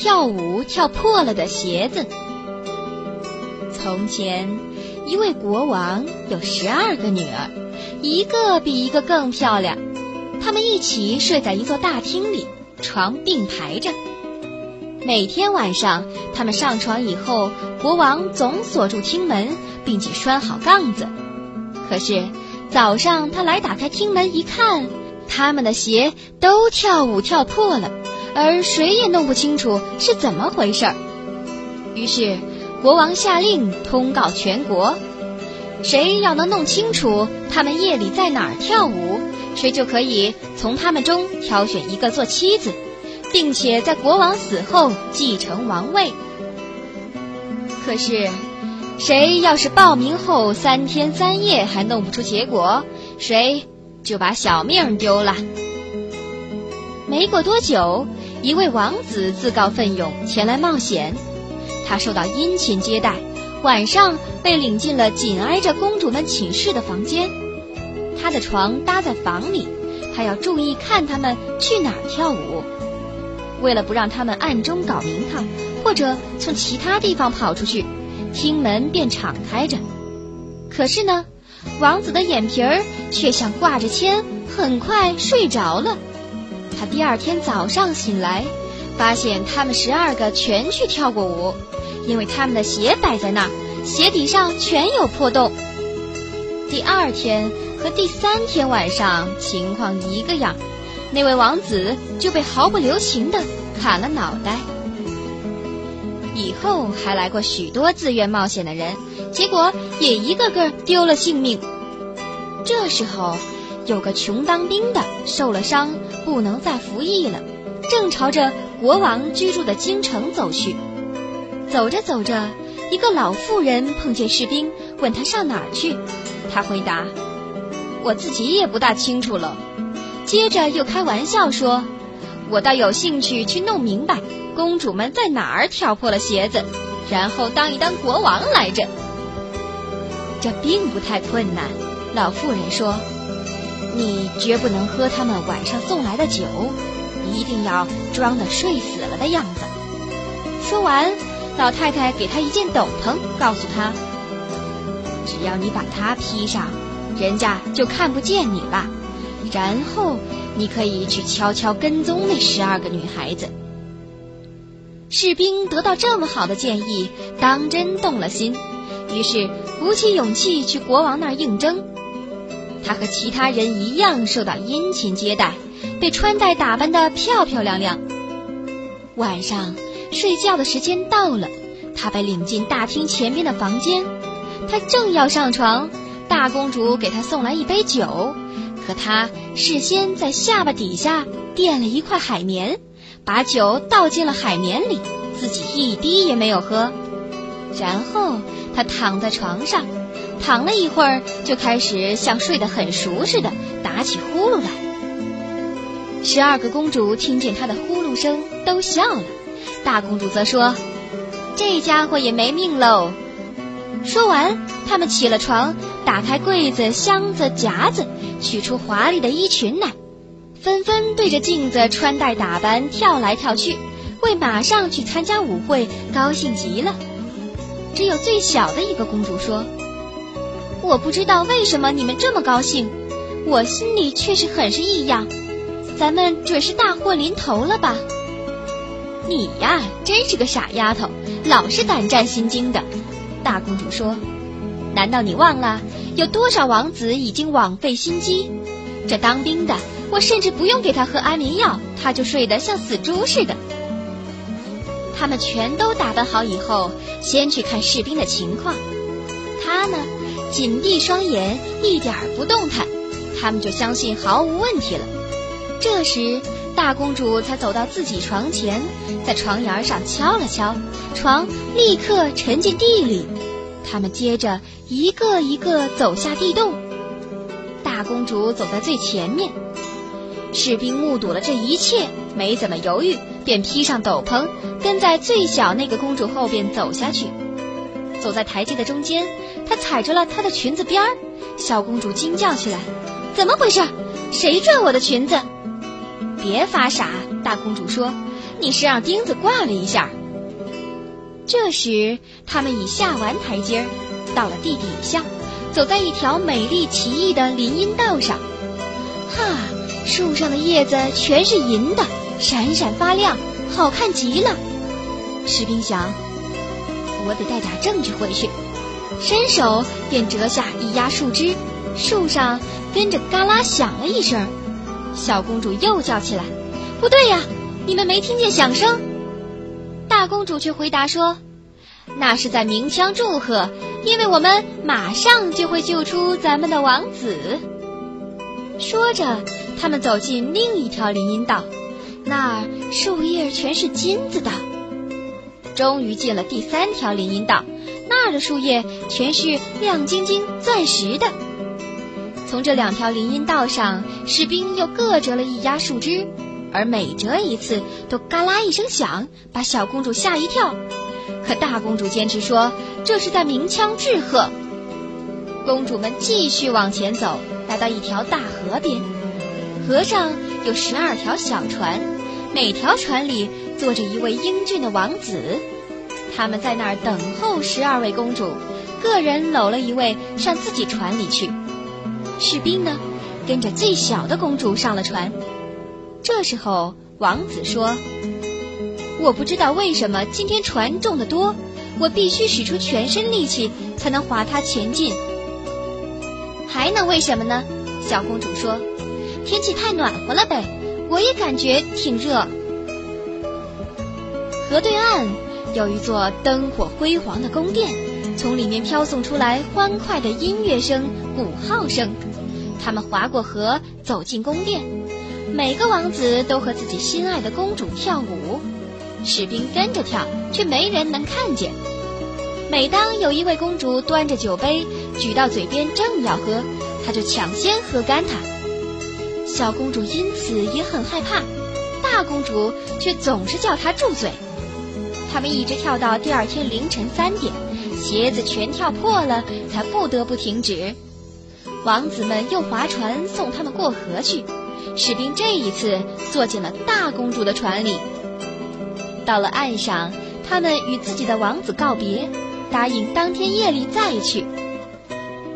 跳舞跳破了的鞋子。从前，一位国王有十二个女儿，一个比一个更漂亮。她们一起睡在一座大厅里，床并排着。每天晚上，他们上床以后，国王总锁住厅门，并且拴好杠子。可是早上他来打开厅门一看，他们的鞋都跳舞跳破了，而谁也弄不清楚是怎么回事儿。于是国王下令通告全国：谁要能弄清楚他们夜里在哪儿跳舞，谁就可以从他们中挑选一个做妻子。并且在国王死后继承王位。可是，谁要是报名后三天三夜还弄不出结果，谁就把小命丢了。没过多久，一位王子自告奋勇前来冒险，他受到殷勤接待，晚上被领进了紧挨着公主们寝室的房间。他的床搭在房里，他要注意看他们去哪儿跳舞。为了不让他们暗中搞名堂，或者从其他地方跑出去，厅门便敞开着。可是呢，王子的眼皮儿却像挂着铅，很快睡着了。他第二天早上醒来，发现他们十二个全去跳过舞，因为他们的鞋摆在那儿，鞋底上全有破洞。第二天和第三天晚上情况一个样。那位王子就被毫不留情的砍了脑袋。以后还来过许多自愿冒险的人，结果也一个个丢了性命。这时候，有个穷当兵的受了伤，不能再服役了，正朝着国王居住的京城走去。走着走着，一个老妇人碰见士兵，问他上哪儿去。他回答：“我自己也不大清楚了。”接着又开玩笑说：“我倒有兴趣去弄明白公主们在哪儿挑破了鞋子，然后当一当国王来着。”这并不太困难，老妇人说：“你绝不能喝他们晚上送来的酒，一定要装的睡死了的样子。”说完，老太太给他一件斗篷，告诉他：“只要你把它披上，人家就看不见你了。”然后，你可以去悄悄跟踪那十二个女孩子。士兵得到这么好的建议，当真动了心，于是鼓起勇气去国王那儿应征。他和其他人一样受到殷勤接待，被穿戴打扮得漂漂亮亮。晚上睡觉的时间到了，他被领进大厅前边的房间。他正要上床，大公主给他送来一杯酒。可他事先在下巴底下垫了一块海绵，把酒倒进了海绵里，自己一滴也没有喝。然后他躺在床上，躺了一会儿，就开始像睡得很熟似的打起呼噜来。十二个公主听见他的呼噜声，都笑了。大公主则说：“这家伙也没命喽。”说完，他们起了床，打开柜子、箱子、夹子。取出华丽的衣裙来，纷纷对着镜子穿戴打扮，跳来跳去，为马上去参加舞会高兴极了。只有最小的一个公主说：“我不知道为什么你们这么高兴，我心里却是很是异样。咱们准是大祸临头了吧？”你呀，真是个傻丫头，老是胆战心惊的。大公主说：“难道你忘了？”有多少王子已经枉费心机？这当兵的，我甚至不用给他喝安眠药，他就睡得像死猪似的。他们全都打扮好以后，先去看士兵的情况。他呢，紧闭双眼，一点儿不动弹，他们就相信毫无问题了。这时，大公主才走到自己床前，在床沿上敲了敲，床立刻沉进地里。他们接着一个一个走下地洞，大公主走在最前面。士兵目睹了这一切，没怎么犹豫，便披上斗篷，跟在最小那个公主后边走下去。走在台阶的中间，他踩着了她的裙子边儿。小公主惊叫起来：“怎么回事？谁拽我的裙子？”别发傻！大公主说：“你是让钉子挂了一下。这时，他们已下完台阶儿，到了地底下，走在一条美丽奇异的林荫道上。哈，树上的叶子全是银的，闪闪发亮，好看极了。士兵想，我得带点证据回去。伸手便折下一压树枝，树上跟着嘎啦响了一声。小公主又叫起来：“不对呀，你们没听见响声？”大公主却回答说：“那是在鸣枪祝贺，因为我们马上就会救出咱们的王子。”说着，他们走进另一条林荫道，那儿树叶全是金子的。终于进了第三条林荫道。那儿的树叶全是亮晶晶钻石的。从这两条林荫道上，士兵又各折了一压树枝，而每折一次都嘎啦一声响，把小公主吓一跳。可大公主坚持说这是在鸣枪致贺。公主们继续往前走，来到一条大河边，河上有十二条小船，每条船里坐着一位英俊的王子。他们在那儿等候十二位公主，个人搂了一位上自己船里去。士兵呢，跟着最小的公主上了船。这时候，王子说：“我不知道为什么今天船重得多，我必须使出全身力气才能划它前进。还能为什么呢？”小公主说：“天气太暖和了呗，我也感觉挺热。”河对岸。有一座灯火辉煌的宫殿，从里面飘送出来欢快的音乐声、鼓号声。他们划过河，走进宫殿。每个王子都和自己心爱的公主跳舞，士兵跟着跳，却没人能看见。每当有一位公主端着酒杯举到嘴边，正要喝，他就抢先喝干它。小公主因此也很害怕，大公主却总是叫她住嘴。他们一直跳到第二天凌晨三点，鞋子全跳破了，才不得不停止。王子们又划船送他们过河去。士兵这一次坐进了大公主的船里。到了岸上，他们与自己的王子告别，答应当天夜里再去。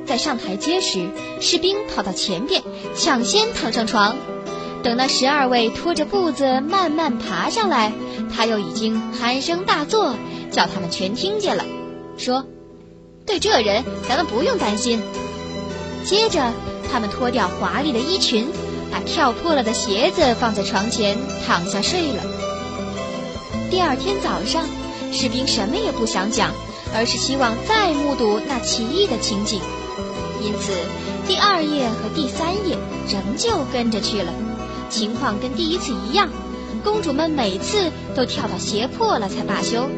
在上台阶时，士兵跑到前边，抢先躺上床。等那十二位拖着步子慢慢爬上来，他又已经鼾声大作，叫他们全听见了，说：“对这人，咱们不用担心。”接着，他们脱掉华丽的衣裙，把跳破了的鞋子放在床前，躺下睡了。第二天早上，士兵什么也不想讲，而是希望再目睹那奇异的情景，因此第二夜和第三夜仍旧跟着去了。情况跟第一次一样，公主们每次都跳到鞋破了才罢休。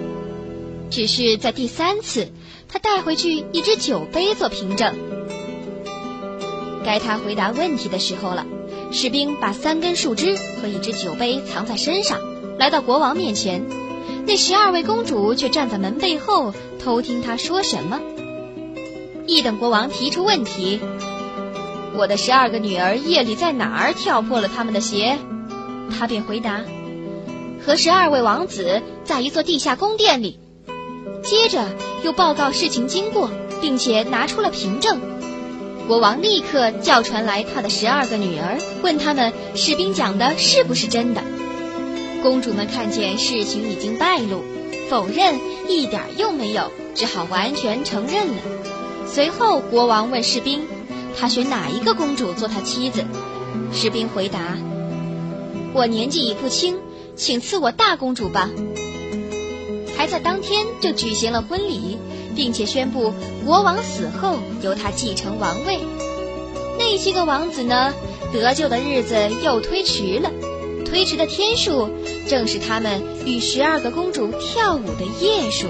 只是在第三次，她带回去一只酒杯做凭证。该她回答问题的时候了。士兵把三根树枝和一只酒杯藏在身上，来到国王面前。那十二位公主却站在门背后偷听他说什么。一等国王提出问题。我的十二个女儿夜里在哪儿跳破了他们的鞋？他便回答：和十二位王子在一座地下宫殿里。接着又报告事情经过，并且拿出了凭证。国王立刻叫传来他的十二个女儿，问他们士兵讲的是不是真的。公主们看见事情已经败露，否认一点用没有，只好完全承认了。随后国王问士兵。他选哪一个公主做他妻子？士兵回答：“我年纪已不轻，请赐我大公主吧。”还在当天就举行了婚礼，并且宣布国王死后由他继承王位。那些个王子呢，得救的日子又推迟了，推迟的天数正是他们与十二个公主跳舞的夜数。